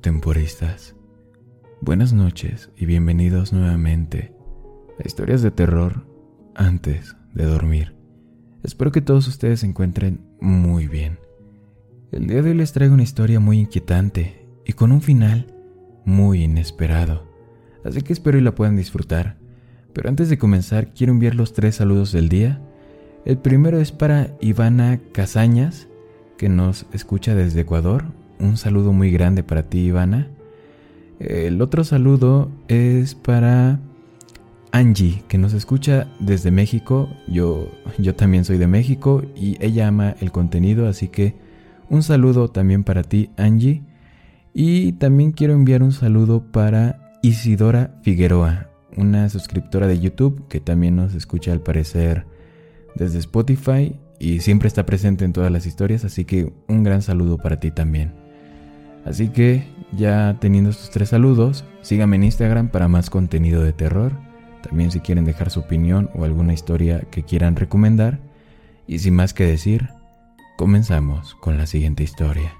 temporistas. Buenas noches y bienvenidos nuevamente a historias de terror antes de dormir. Espero que todos ustedes se encuentren muy bien. El día de hoy les traigo una historia muy inquietante y con un final muy inesperado, así que espero y la puedan disfrutar. Pero antes de comenzar, quiero enviar los tres saludos del día. El primero es para Ivana Casañas, que nos escucha desde Ecuador. Un saludo muy grande para ti, Ivana. El otro saludo es para Angie, que nos escucha desde México. Yo, yo también soy de México y ella ama el contenido, así que un saludo también para ti, Angie. Y también quiero enviar un saludo para Isidora Figueroa, una suscriptora de YouTube que también nos escucha al parecer desde Spotify y siempre está presente en todas las historias, así que un gran saludo para ti también. Así que ya teniendo estos tres saludos, síganme en Instagram para más contenido de terror. También si quieren dejar su opinión o alguna historia que quieran recomendar. Y sin más que decir, comenzamos con la siguiente historia.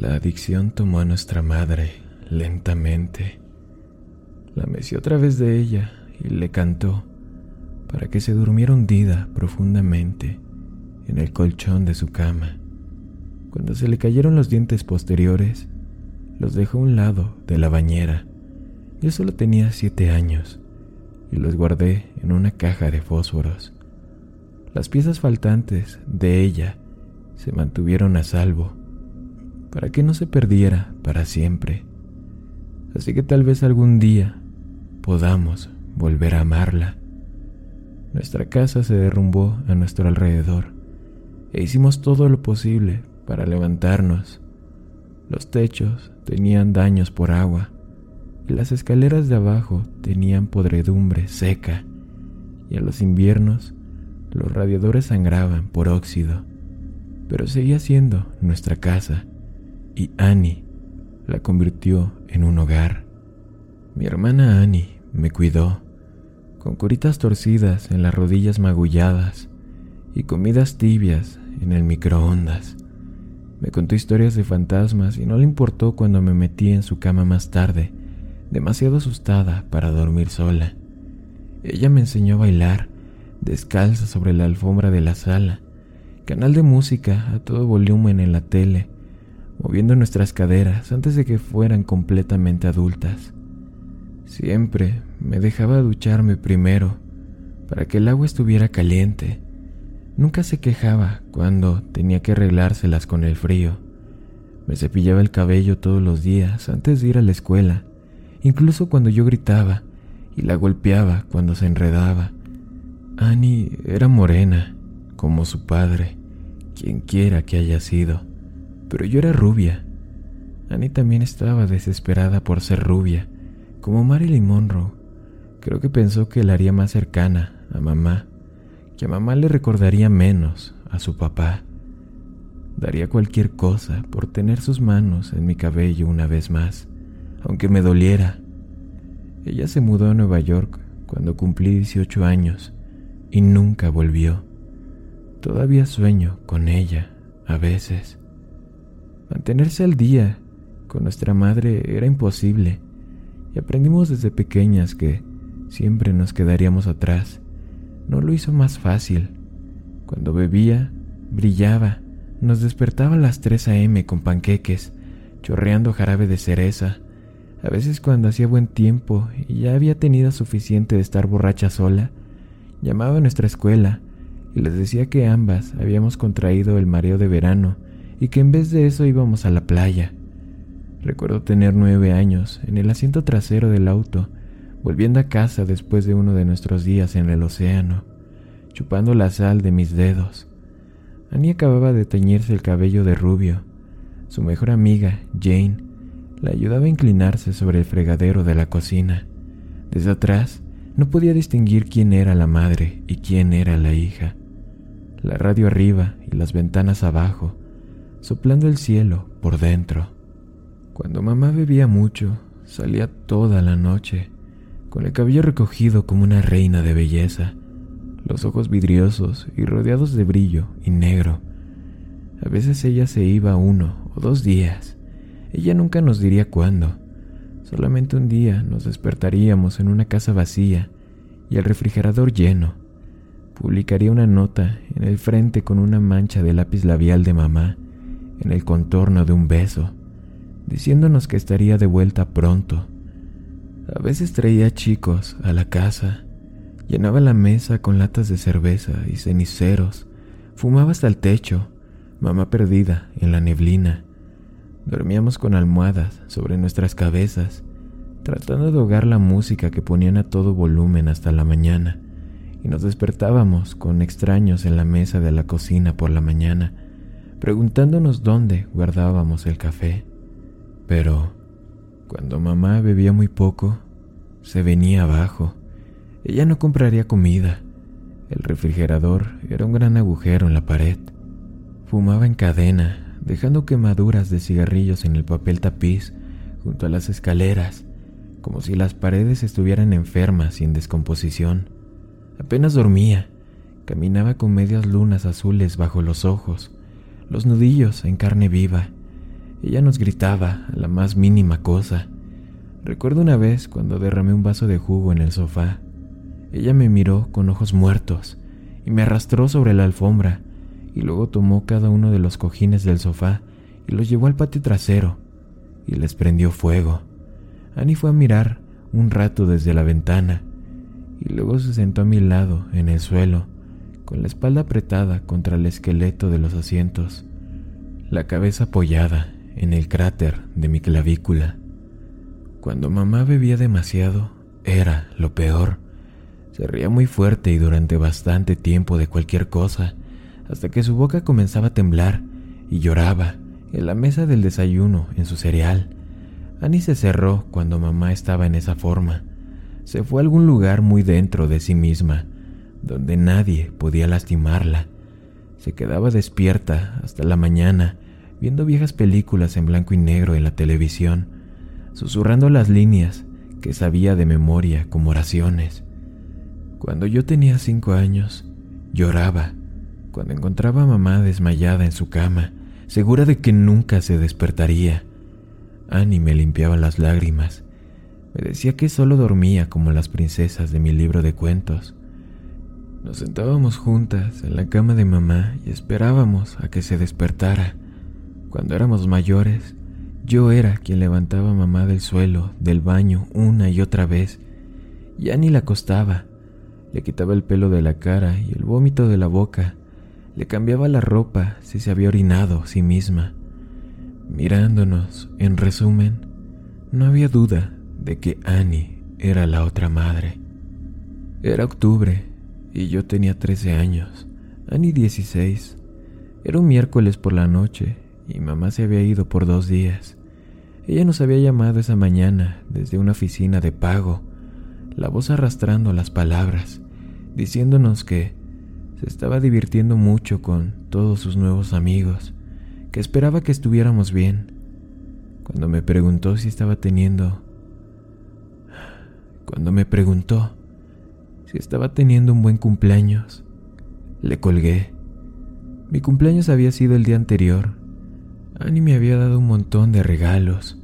La adicción tomó a nuestra madre lentamente. La meció a través de ella y le cantó para que se durmiera hundida profundamente en el colchón de su cama. Cuando se le cayeron los dientes posteriores, los dejó a un lado de la bañera. Yo solo tenía siete años y los guardé en una caja de fósforos. Las piezas faltantes de ella se mantuvieron a salvo para que no se perdiera para siempre. Así que tal vez algún día podamos volver a amarla. Nuestra casa se derrumbó a nuestro alrededor e hicimos todo lo posible para levantarnos. Los techos tenían daños por agua y las escaleras de abajo tenían podredumbre seca y en los inviernos los radiadores sangraban por óxido, pero seguía siendo nuestra casa y Annie la convirtió en un hogar. Mi hermana Annie me cuidó, con curitas torcidas en las rodillas magulladas y comidas tibias en el microondas. Me contó historias de fantasmas y no le importó cuando me metí en su cama más tarde, demasiado asustada para dormir sola. Ella me enseñó a bailar, descalza sobre la alfombra de la sala, canal de música a todo volumen en la tele, moviendo nuestras caderas antes de que fueran completamente adultas. Siempre me dejaba ducharme primero para que el agua estuviera caliente. Nunca se quejaba cuando tenía que arreglárselas con el frío. Me cepillaba el cabello todos los días antes de ir a la escuela, incluso cuando yo gritaba y la golpeaba cuando se enredaba. Annie era morena, como su padre, quien quiera que haya sido pero yo era rubia. Annie también estaba desesperada por ser rubia, como Marilyn Monroe. Creo que pensó que la haría más cercana a mamá, que a mamá le recordaría menos a su papá. Daría cualquier cosa por tener sus manos en mi cabello una vez más, aunque me doliera. Ella se mudó a Nueva York cuando cumplí 18 años y nunca volvió. Todavía sueño con ella a veces. Mantenerse al día con nuestra madre era imposible y aprendimos desde pequeñas que siempre nos quedaríamos atrás. No lo hizo más fácil. Cuando bebía, brillaba, nos despertaba a las 3 a.m. con panqueques, chorreando jarabe de cereza. A veces cuando hacía buen tiempo y ya había tenido suficiente de estar borracha sola, llamaba a nuestra escuela y les decía que ambas habíamos contraído el mareo de verano y que en vez de eso íbamos a la playa. Recuerdo tener nueve años en el asiento trasero del auto, volviendo a casa después de uno de nuestros días en el océano, chupando la sal de mis dedos. Annie acababa de teñirse el cabello de rubio. Su mejor amiga, Jane, La ayudaba a inclinarse sobre el fregadero de la cocina. Desde atrás no podía distinguir quién era la madre y quién era la hija. La radio arriba y las ventanas abajo, soplando el cielo por dentro. Cuando mamá bebía mucho, salía toda la noche, con el cabello recogido como una reina de belleza, los ojos vidriosos y rodeados de brillo y negro. A veces ella se iba uno o dos días. Ella nunca nos diría cuándo. Solamente un día nos despertaríamos en una casa vacía y el refrigerador lleno. Publicaría una nota en el frente con una mancha de lápiz labial de mamá en el contorno de un beso, diciéndonos que estaría de vuelta pronto. A veces traía chicos a la casa Llenaba la mesa con latas de cerveza y ceniceros. Fumaba hasta el techo, mamá perdida en la neblina. Dormíamos con almohadas sobre nuestras cabezas, tratando de ahogar la música que ponían a todo volumen hasta la mañana, y nos despertábamos con extraños en la mesa de la cocina por la mañana, preguntándonos dónde guardábamos el café. Pero, cuando mamá bebía muy poco, se venía abajo ella no compraría comida. El refrigerador era un gran agujero en la pared. Fumaba en cadena, dejando quemaduras de cigarrillos en el papel tapiz junto a las escaleras, como si las paredes estuvieran enfermas y en descomposición. Apenas dormía, caminaba con medias lunas azules bajo los ojos, los nudillos en carne viva. Ella nos gritaba a la más mínima cosa. Recuerdo una vez cuando derramé un vaso de jugo en el sofá ella me miró con ojos muertos y me arrastró sobre la alfombra y luego tomó cada uno de los cojines del sofá y los llevó al patio trasero y les prendió fuego. Annie fue a mirar un rato desde la ventana y luego se sentó a mi lado en el suelo, con la espalda apretada contra el esqueleto de los asientos, la cabeza apoyada en el cráter de mi clavícula. Cuando mamá bebía demasiado, era lo peor se reía muy fuerte y durante bastante tiempo de cualquier cosa, hasta que su boca comenzaba a temblar y lloraba en la mesa del desayuno en su cereal. Annie se cerró cuando mamá estaba en esa forma. Se fue a algún lugar muy dentro de sí misma, donde nadie podía lastimarla. Se quedaba despierta hasta la mañana, viendo viejas películas en blanco y negro en la televisión, susurrando las líneas que sabía de memoria como oraciones. Cuando yo tenía cinco años, lloraba cuando encontraba a mamá desmayada en su cama, segura de que nunca se despertaría. Annie me limpiaba las lágrimas. Me decía que solo dormía como las princesas de mi libro de cuentos. Nos sentábamos juntas en la cama de mamá y esperábamos a que se despertara. Cuando éramos mayores, yo era quien levantaba a mamá del suelo, del baño, una y otra vez. Y Annie la acostaba le quitaba el pelo de la cara y el vómito de la boca. Le cambiaba la ropa si se había orinado sí misma. Mirándonos, en resumen, no había duda de que Annie era la otra madre. Era octubre y yo tenía 13 años, Annie 16. Era un miércoles por la noche y mamá se había ido por dos días. Ella nos había llamado esa mañana desde una oficina de pago la voz arrastrando las palabras, diciéndonos que se estaba divirtiendo mucho con todos sus nuevos amigos, que esperaba que estuviéramos bien. Cuando me preguntó si estaba teniendo... Cuando me preguntó si estaba teniendo un buen cumpleaños, le colgué. Mi cumpleaños había sido el día anterior. Annie me había dado un montón de regalos,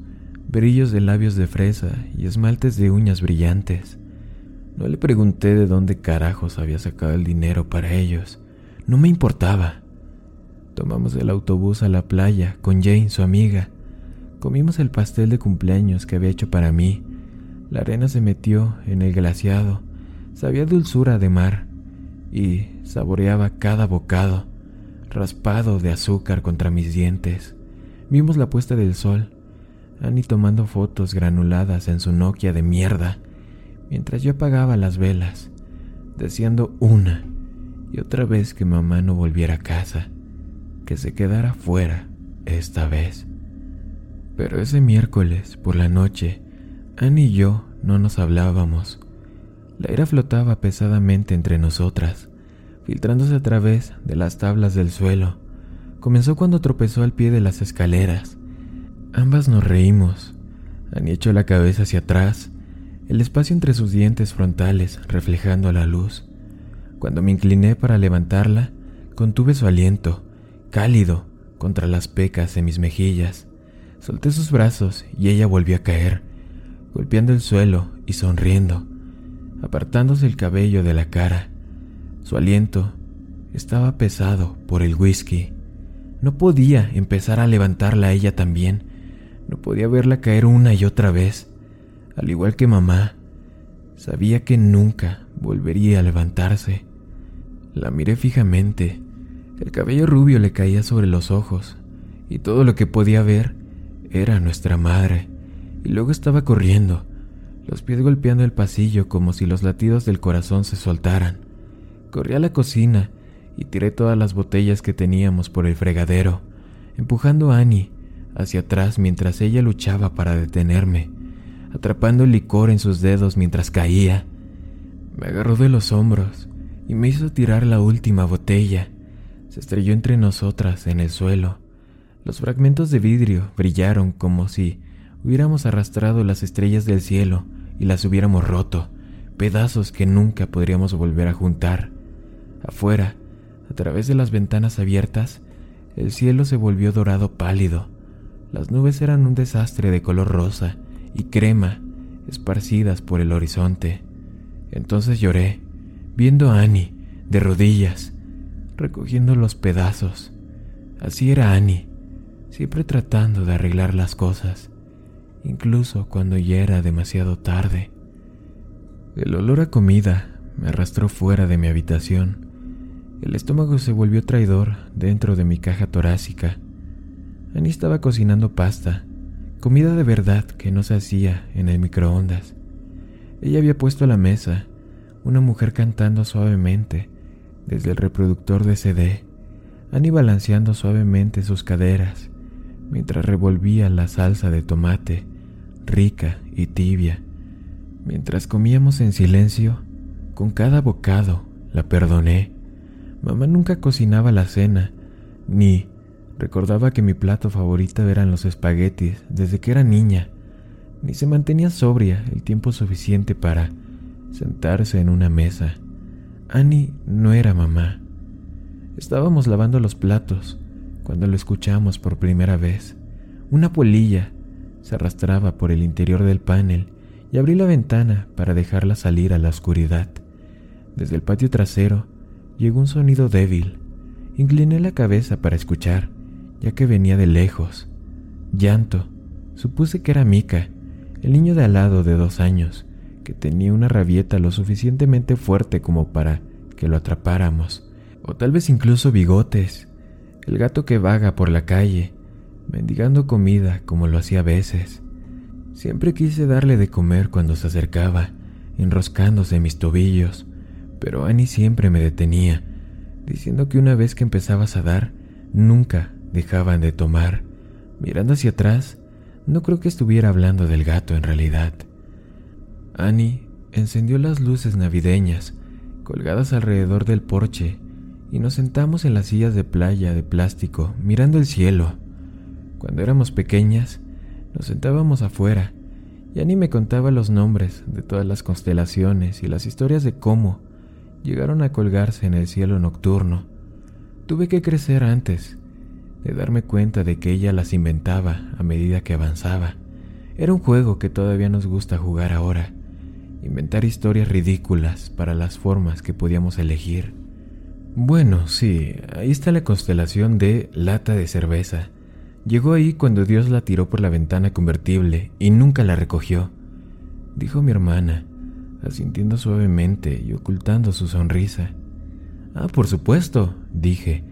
brillos de labios de fresa y esmaltes de uñas brillantes. No le pregunté de dónde carajos había sacado el dinero para ellos. No me importaba. Tomamos el autobús a la playa con Jane, su amiga. Comimos el pastel de cumpleaños que había hecho para mí. La arena se metió en el glaciado. Sabía dulzura de mar y saboreaba cada bocado, raspado de azúcar contra mis dientes. Vimos la puesta del sol. Annie tomando fotos granuladas en su Nokia de mierda mientras yo apagaba las velas, deseando una y otra vez que mamá no volviera a casa, que se quedara fuera esta vez. Pero ese miércoles, por la noche, Annie y yo no nos hablábamos. La ira flotaba pesadamente entre nosotras, filtrándose a través de las tablas del suelo. Comenzó cuando tropezó al pie de las escaleras. Ambas nos reímos. Annie echó la cabeza hacia atrás, el espacio entre sus dientes frontales reflejando la luz. Cuando me incliné para levantarla, contuve su aliento, cálido, contra las pecas de mis mejillas. Solté sus brazos y ella volvió a caer, golpeando el suelo y sonriendo, apartándose el cabello de la cara. Su aliento estaba pesado por el whisky. No podía empezar a levantarla a ella también. No podía verla caer una y otra vez. Al igual que mamá, sabía que nunca volvería a levantarse. La miré fijamente. El cabello rubio le caía sobre los ojos, y todo lo que podía ver era nuestra madre. Y luego estaba corriendo, los pies golpeando el pasillo como si los latidos del corazón se soltaran. Corrí a la cocina y tiré todas las botellas que teníamos por el fregadero, empujando a Annie hacia atrás mientras ella luchaba para detenerme, atrapando el licor en sus dedos mientras caía. Me agarró de los hombros y me hizo tirar la última botella. Se estrelló entre nosotras en el suelo. Los fragmentos de vidrio brillaron como si hubiéramos arrastrado las estrellas del cielo y las hubiéramos roto, pedazos que nunca podríamos volver a juntar. Afuera, a través de las ventanas abiertas, el cielo se volvió dorado pálido. Las nubes eran un desastre de color rosa y crema esparcidas por el horizonte. Entonces lloré, viendo a Annie de rodillas, recogiendo los pedazos. Así era Annie, siempre tratando de arreglar las cosas, incluso cuando ya era demasiado tarde. El olor a comida me arrastró fuera de mi habitación. El estómago se volvió traidor dentro de mi caja torácica. Annie estaba cocinando pasta, comida de verdad que no se hacía en el microondas. Ella había puesto a la mesa una mujer cantando suavemente desde el reproductor de CD, Annie balanceando suavemente sus caderas mientras revolvía la salsa de tomate, rica y tibia. Mientras comíamos en silencio, con cada bocado la perdoné. Mamá nunca cocinaba la cena, ni recordaba que mi plato favorito eran los espaguetis desde que era niña, ni se mantenía sobria el tiempo suficiente para sentarse en una mesa. Annie no era mamá. Estábamos lavando los platos cuando lo escuchamos por primera vez. Una polilla se arrastraba por el interior del panel y abrí la ventana para dejarla salir a la oscuridad. Desde el patio trasero llegó un sonido débil. Incliné la cabeza para escuchar, ya que venía de lejos. Llanto. Supuse que era Mika, el niño de al lado de dos años, que tenía una rabieta lo suficientemente fuerte como para que lo atrapáramos, o tal vez incluso bigotes, el gato que vaga por la calle, mendigando comida como lo hacía a veces. Siempre quise darle de comer cuando se acercaba, enroscándose en mis tobillos, pero Annie siempre me detenía, diciendo que una vez que empezabas a dar, nunca dejaban de tomar. Mirando hacia atrás, no creo que estuviera hablando del gato en realidad. Annie encendió las luces navideñas colgadas alrededor del porche y nos sentamos en las sillas de playa de plástico mirando el cielo. Cuando éramos pequeñas, nos sentábamos afuera y Annie me contaba los nombres de todas las constelaciones y las historias de cómo llegaron a colgarse en el cielo nocturno. Tuve que crecer antes de darme cuenta de que ella las inventaba a medida que avanzaba. Era un juego que todavía nos gusta jugar ahora inventar historias ridículas para las formas que podíamos elegir. Bueno, sí, ahí está la constelación de lata de cerveza. Llegó ahí cuando Dios la tiró por la ventana convertible y nunca la recogió, dijo mi hermana, asintiendo suavemente y ocultando su sonrisa. Ah, por supuesto, dije,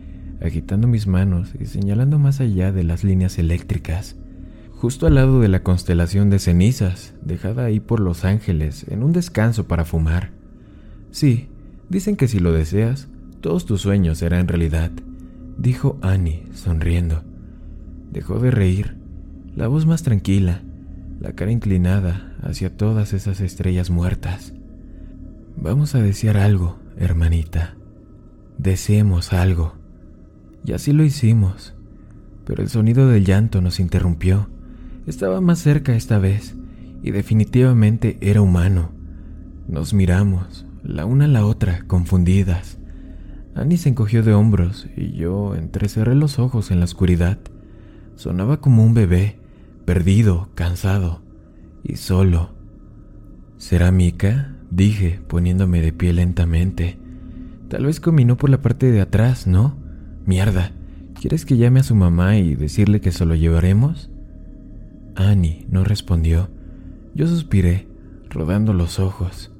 agitando mis manos y señalando más allá de las líneas eléctricas justo al lado de la constelación de cenizas, dejada ahí por los ángeles en un descanso para fumar. Sí, dicen que si lo deseas, todos tus sueños serán realidad, dijo Annie, sonriendo. Dejó de reír, la voz más tranquila, la cara inclinada hacia todas esas estrellas muertas. Vamos a desear algo, hermanita. Deseemos algo. Y así lo hicimos. Pero el sonido del llanto nos interrumpió. Estaba más cerca esta vez, y definitivamente era humano. Nos miramos, la una a la otra, confundidas. Annie se encogió de hombros y yo entrecerré los ojos en la oscuridad. Sonaba como un bebé, perdido, cansado y solo. ¿Será Mika? dije, poniéndome de pie lentamente. Tal vez combinó por la parte de atrás, ¿no? Mierda, ¿quieres que llame a su mamá y decirle que se lo llevaremos? Annie no respondió. Yo suspiré, rodando los ojos.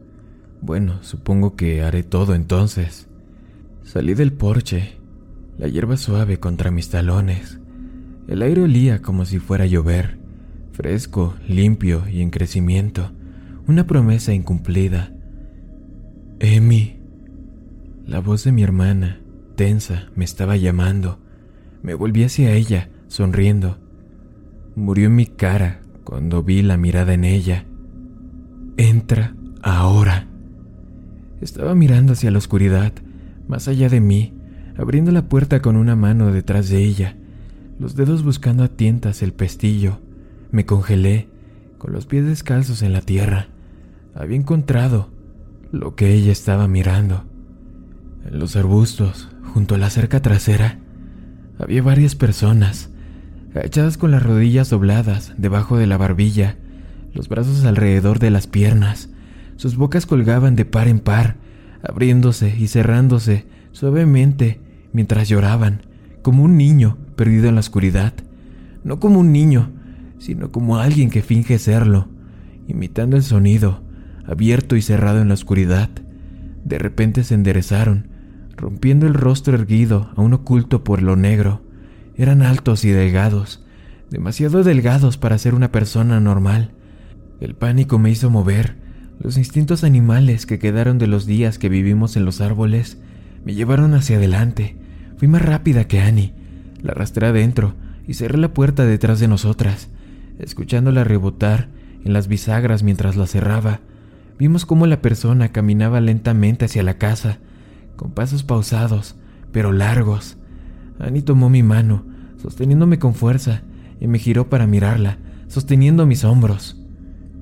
Bueno, supongo que haré todo entonces. Salí del porche, la hierba suave contra mis talones. El aire olía como si fuera a llover, fresco, limpio y en crecimiento. Una promesa incumplida. Emi. La voz de mi hermana, tensa, me estaba llamando. Me volví hacia ella, sonriendo. Murió en mi cara cuando vi la mirada en ella. Entra ahora. Estaba mirando hacia la oscuridad, más allá de mí, abriendo la puerta con una mano detrás de ella, los dedos buscando a tientas el pestillo. Me congelé, con los pies descalzos en la tierra. Había encontrado lo que ella estaba mirando. En los arbustos, junto a la cerca trasera, había varias personas, agachadas con las rodillas dobladas debajo de la barbilla, los brazos alrededor de las piernas. Sus bocas colgaban de par en par, abriéndose y cerrándose suavemente mientras lloraban, como un niño perdido en la oscuridad. No como un niño, sino como alguien que finge serlo, imitando el sonido, abierto y cerrado en la oscuridad. De repente se enderezaron, rompiendo el rostro erguido, aún oculto por lo negro. Eran altos y delgados, demasiado delgados para ser una persona normal. El pánico me hizo mover, los instintos animales que quedaron de los días que vivimos en los árboles me llevaron hacia adelante. Fui más rápida que Annie. La arrastré adentro y cerré la puerta detrás de nosotras. Escuchándola rebotar en las bisagras mientras la cerraba, vimos cómo la persona caminaba lentamente hacia la casa, con pasos pausados, pero largos. Annie tomó mi mano, sosteniéndome con fuerza, y me giró para mirarla, sosteniendo mis hombros.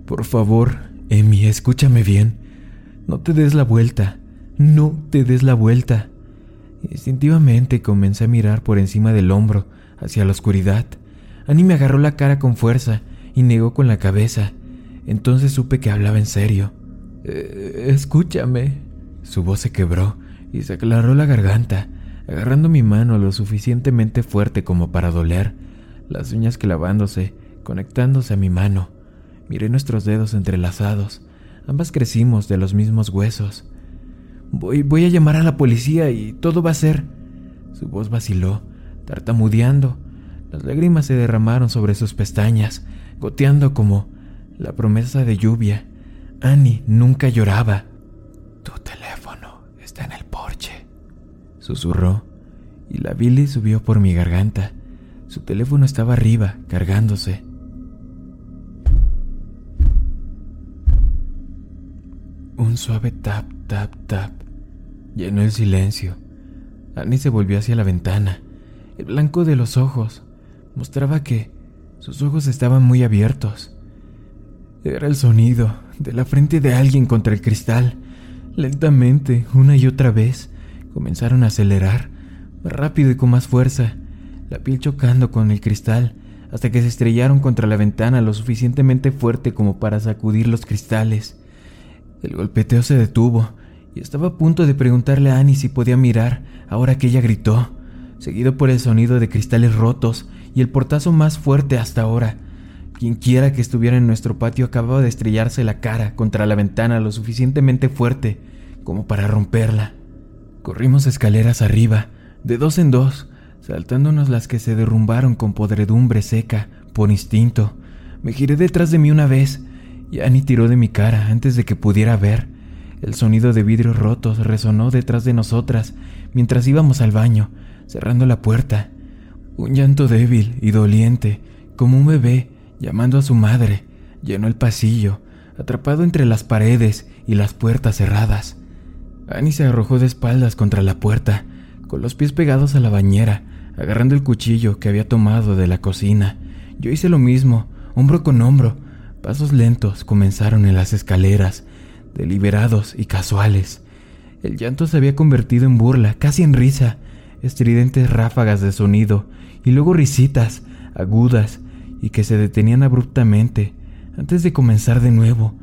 Por favor, Emi, escúchame bien. No te des la vuelta. No te des la vuelta. Instintivamente comencé a mirar por encima del hombro, hacia la oscuridad. Annie me agarró la cara con fuerza y negó con la cabeza. Entonces supe que hablaba en serio. Eh, escúchame. Su voz se quebró y se aclaró la garganta, agarrando mi mano lo suficientemente fuerte como para doler, las uñas clavándose, conectándose a mi mano. Miré nuestros dedos entrelazados. Ambas crecimos de los mismos huesos. Voy, voy a llamar a la policía y todo va a ser. Su voz vaciló, tartamudeando. Las lágrimas se derramaron sobre sus pestañas, goteando como la promesa de lluvia. Annie nunca lloraba. Tu teléfono está en el porche, susurró, y la Billy subió por mi garganta. Su teléfono estaba arriba, cargándose. Un suave tap, tap, tap llenó el silencio. Annie se volvió hacia la ventana. El blanco de los ojos mostraba que sus ojos estaban muy abiertos. Era el sonido de la frente de alguien contra el cristal. Lentamente, una y otra vez, comenzaron a acelerar, más rápido y con más fuerza, la piel chocando con el cristal, hasta que se estrellaron contra la ventana lo suficientemente fuerte como para sacudir los cristales. El golpeteo se detuvo y estaba a punto de preguntarle a Annie si podía mirar ahora que ella gritó, seguido por el sonido de cristales rotos y el portazo más fuerte hasta ahora. Quienquiera que estuviera en nuestro patio acababa de estrellarse la cara contra la ventana lo suficientemente fuerte como para romperla. Corrimos escaleras arriba, de dos en dos, saltándonos las que se derrumbaron con podredumbre seca, por instinto. Me giré detrás de mí una vez y Annie tiró de mi cara antes de que pudiera ver. El sonido de vidrios rotos resonó detrás de nosotras mientras íbamos al baño, cerrando la puerta. Un llanto débil y doliente como un bebé llamando a su madre, llenó el pasillo, atrapado entre las paredes y las puertas cerradas. Annie se arrojó de espaldas contra la puerta, con los pies pegados a la bañera, agarrando el cuchillo que había tomado de la cocina. Yo hice lo mismo, hombro con hombro. Pasos lentos comenzaron en las escaleras, deliberados y casuales. El llanto se había convertido en burla, casi en risa, estridentes ráfagas de sonido, y luego risitas, agudas, y que se detenían abruptamente, antes de comenzar de nuevo.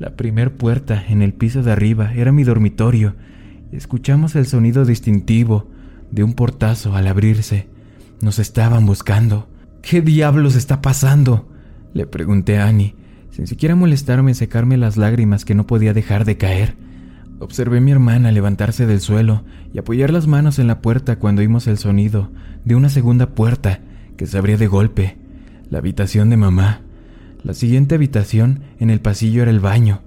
La primer puerta en el piso de arriba era mi dormitorio, escuchamos el sonido distintivo de un portazo al abrirse. Nos estaban buscando. ¿Qué diablos está pasando? Le pregunté a Annie, sin siquiera molestarme en secarme las lágrimas que no podía dejar de caer. Observé a mi hermana levantarse del suelo y apoyar las manos en la puerta cuando oímos el sonido de una segunda puerta que se abría de golpe. La habitación de mamá. La siguiente habitación en el pasillo era el baño.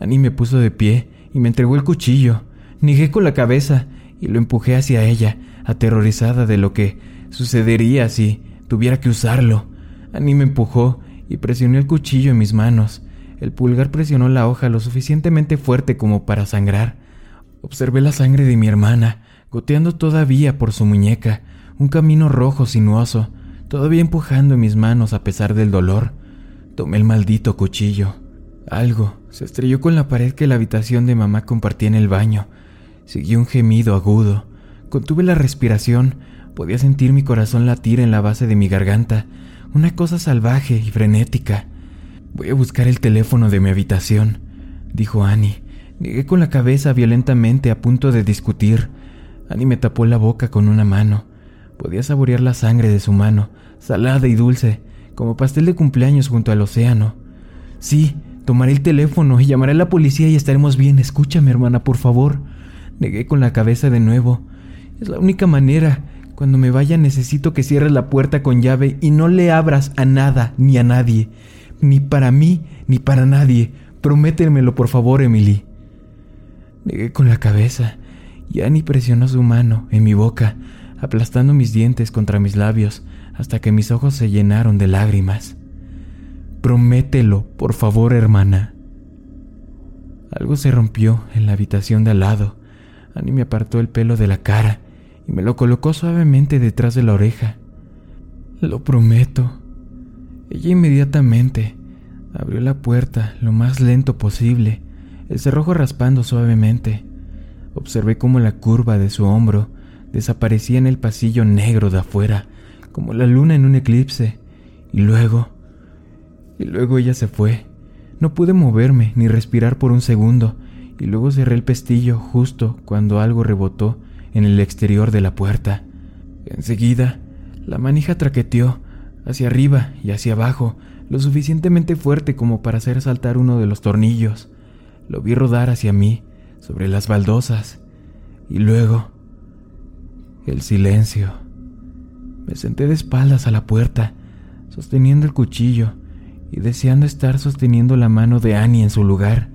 Annie me puso de pie y me entregó el cuchillo. Nigué con la cabeza y lo empujé hacia ella, aterrorizada de lo que sucedería si tuviera que usarlo. Annie me empujó y presionó el cuchillo en mis manos. El pulgar presionó la hoja lo suficientemente fuerte como para sangrar. Observé la sangre de mi hermana, goteando todavía por su muñeca, un camino rojo sinuoso, todavía empujando en mis manos a pesar del dolor. Tomé el maldito cuchillo. Algo se estrelló con la pared que la habitación de mamá compartía en el baño. Siguió un gemido agudo. Contuve la respiración. Podía sentir mi corazón latir en la base de mi garganta. Una cosa salvaje y frenética. Voy a buscar el teléfono de mi habitación, dijo Annie. Negué con la cabeza violentamente a punto de discutir. Annie me tapó la boca con una mano. Podía saborear la sangre de su mano, salada y dulce, como pastel de cumpleaños junto al océano. Sí, tomaré el teléfono y llamaré a la policía y estaremos bien. Escúchame, hermana, por favor. Negué con la cabeza de nuevo. Es la única manera. Cuando me vaya necesito que cierres la puerta con llave y no le abras a nada ni a nadie ni para mí, ni para nadie. Prométemelo, por favor, Emily. Negué con la cabeza, y Annie presionó su mano en mi boca, aplastando mis dientes contra mis labios hasta que mis ojos se llenaron de lágrimas. Promételo, por favor, hermana. Algo se rompió en la habitación de al lado. Annie me apartó el pelo de la cara y me lo colocó suavemente detrás de la oreja. Lo prometo, ella inmediatamente abrió la puerta lo más lento posible, el cerrojo raspando suavemente. Observé cómo la curva de su hombro desaparecía en el pasillo negro de afuera, como la luna en un eclipse, y luego... Y luego ella se fue. No pude moverme ni respirar por un segundo, y luego cerré el pestillo justo cuando algo rebotó en el exterior de la puerta. Enseguida, la manija traqueteó hacia arriba y hacia abajo, lo suficientemente fuerte como para hacer saltar uno de los tornillos. Lo vi rodar hacia mí, sobre las baldosas, y luego el silencio. Me senté de espaldas a la puerta, sosteniendo el cuchillo y deseando estar sosteniendo la mano de Annie en su lugar.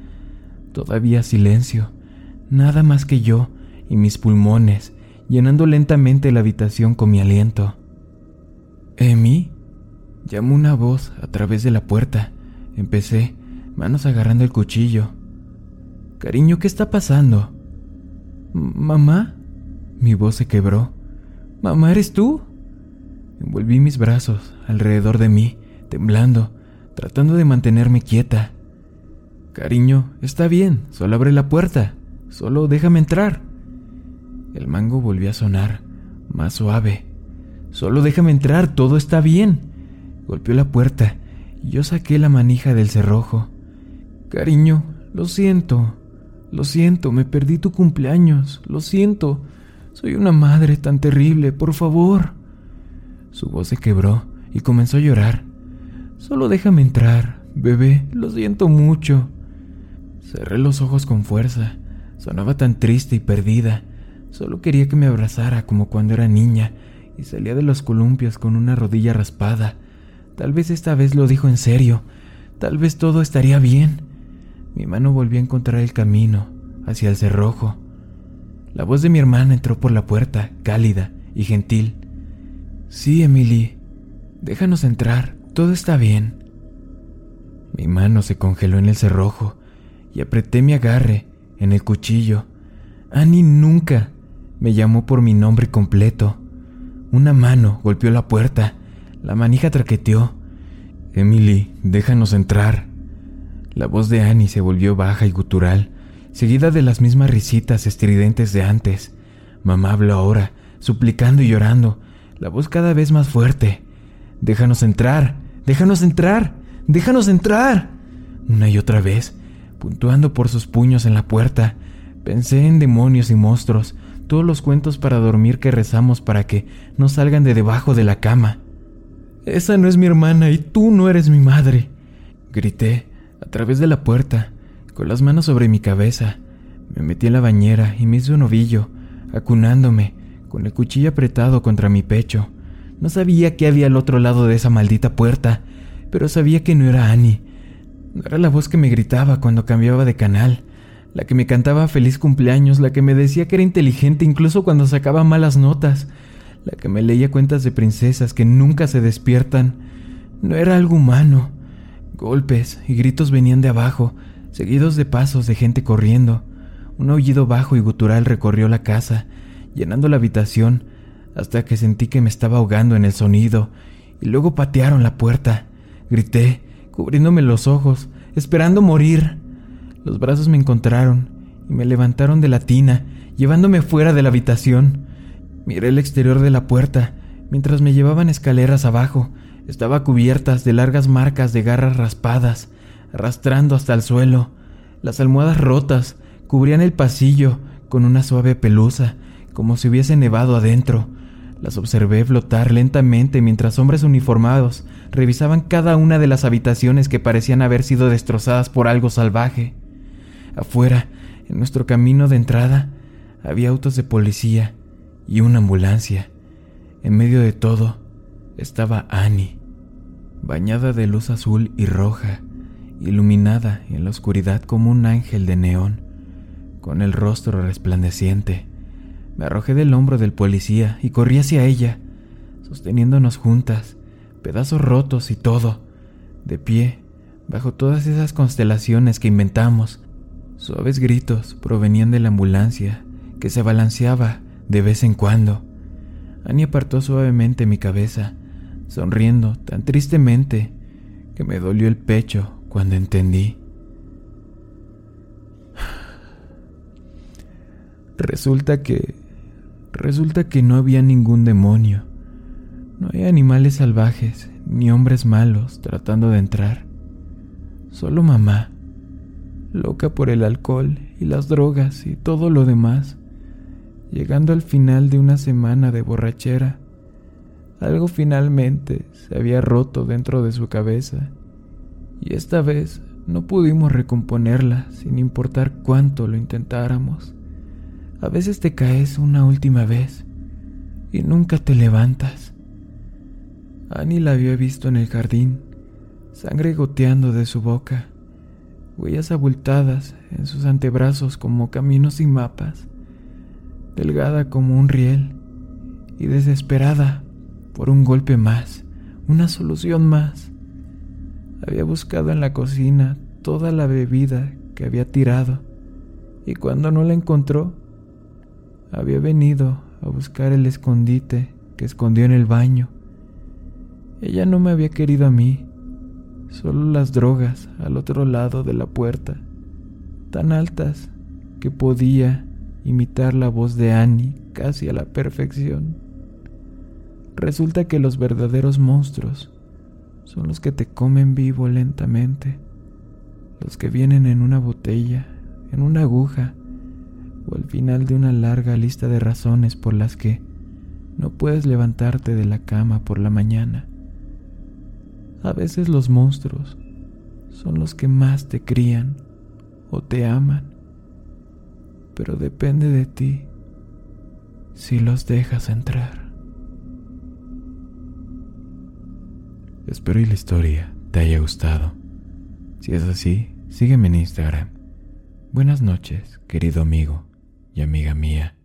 Todavía silencio, nada más que yo y mis pulmones, llenando lentamente la habitación con mi aliento. ¿Emi? Llamó una voz a través de la puerta. Empecé, manos agarrando el cuchillo. Cariño, ¿qué está pasando? ¿Mamá? Mi voz se quebró. ¿Mamá eres tú? Envolví mis brazos alrededor de mí, temblando, tratando de mantenerme quieta. Cariño, está bien, solo abre la puerta, solo déjame entrar. El mango volvió a sonar, más suave. Solo déjame entrar, todo está bien. Golpeó la puerta y yo saqué la manija del cerrojo. Cariño, lo siento, lo siento, me perdí tu cumpleaños, lo siento. Soy una madre tan terrible, por favor. Su voz se quebró y comenzó a llorar. Solo déjame entrar, bebé, lo siento mucho. Cerré los ojos con fuerza. Sonaba tan triste y perdida. Solo quería que me abrazara como cuando era niña y salía de los columpios con una rodilla raspada Tal vez esta vez lo dijo en serio. Tal vez todo estaría bien. Mi mano volvió a encontrar el camino hacia el cerrojo. La voz de mi hermana entró por la puerta, cálida y gentil. Sí, Emily. Déjanos entrar, todo está bien. Mi mano se congeló en el cerrojo y apreté mi agarre en el cuchillo. Annie nunca me llamó por mi nombre completo. Una mano golpeó la puerta. La manija traqueteó. Emily, déjanos entrar. La voz de Annie se volvió baja y gutural, seguida de las mismas risitas estridentes de antes. Mamá habló ahora, suplicando y llorando, la voz cada vez más fuerte. Déjanos entrar, déjanos entrar, déjanos entrar. Una y otra vez, puntuando por sus puños en la puerta, pensé en demonios y monstruos, todos los cuentos para dormir que rezamos para que no salgan de debajo de la cama. Esa no es mi hermana y tú no eres mi madre. Grité a través de la puerta, con las manos sobre mi cabeza. Me metí en la bañera y me hice un ovillo, acunándome, con el cuchillo apretado contra mi pecho. No sabía qué había al otro lado de esa maldita puerta, pero sabía que no era Annie. No era la voz que me gritaba cuando cambiaba de canal, la que me cantaba feliz cumpleaños, la que me decía que era inteligente incluso cuando sacaba malas notas, la que me leía cuentas de princesas que nunca se despiertan. No era algo humano. Golpes y gritos venían de abajo, seguidos de pasos de gente corriendo. Un aullido bajo y gutural recorrió la casa, llenando la habitación, hasta que sentí que me estaba ahogando en el sonido, y luego patearon la puerta. Grité, cubriéndome los ojos, esperando morir. Los brazos me encontraron y me levantaron de la tina, llevándome fuera de la habitación. Miré el exterior de la puerta, mientras me llevaban escaleras abajo. Estaba cubiertas de largas marcas de garras raspadas, arrastrando hasta el suelo. Las almohadas rotas cubrían el pasillo con una suave pelusa, como si hubiese nevado adentro. Las observé flotar lentamente mientras hombres uniformados revisaban cada una de las habitaciones que parecían haber sido destrozadas por algo salvaje. Afuera, en nuestro camino de entrada, había autos de policía y una ambulancia. En medio de todo estaba Annie, bañada de luz azul y roja, iluminada en la oscuridad como un ángel de neón, con el rostro resplandeciente. Me arrojé del hombro del policía y corrí hacia ella, sosteniéndonos juntas, pedazos rotos y todo, de pie, bajo todas esas constelaciones que inventamos. Suaves gritos provenían de la ambulancia, que se balanceaba de vez en cuando. Annie apartó suavemente mi cabeza, sonriendo tan tristemente que me dolió el pecho cuando entendí. Resulta que... Resulta que no había ningún demonio. No hay animales salvajes ni hombres malos tratando de entrar. Solo mamá, loca por el alcohol y las drogas y todo lo demás. Llegando al final de una semana de borrachera, algo finalmente se había roto dentro de su cabeza y esta vez no pudimos recomponerla sin importar cuánto lo intentáramos. A veces te caes una última vez y nunca te levantas. Annie la había visto en el jardín, sangre goteando de su boca, huellas abultadas en sus antebrazos como caminos y mapas delgada como un riel y desesperada por un golpe más, una solución más. Había buscado en la cocina toda la bebida que había tirado y cuando no la encontró, había venido a buscar el escondite que escondió en el baño. Ella no me había querido a mí, solo las drogas al otro lado de la puerta, tan altas que podía imitar la voz de Annie casi a la perfección. Resulta que los verdaderos monstruos son los que te comen vivo lentamente, los que vienen en una botella, en una aguja, o al final de una larga lista de razones por las que no puedes levantarte de la cama por la mañana. A veces los monstruos son los que más te crían o te aman pero depende de ti si los dejas entrar. Espero y la historia te haya gustado. Si es así, sígueme en Instagram. Buenas noches, querido amigo y amiga mía.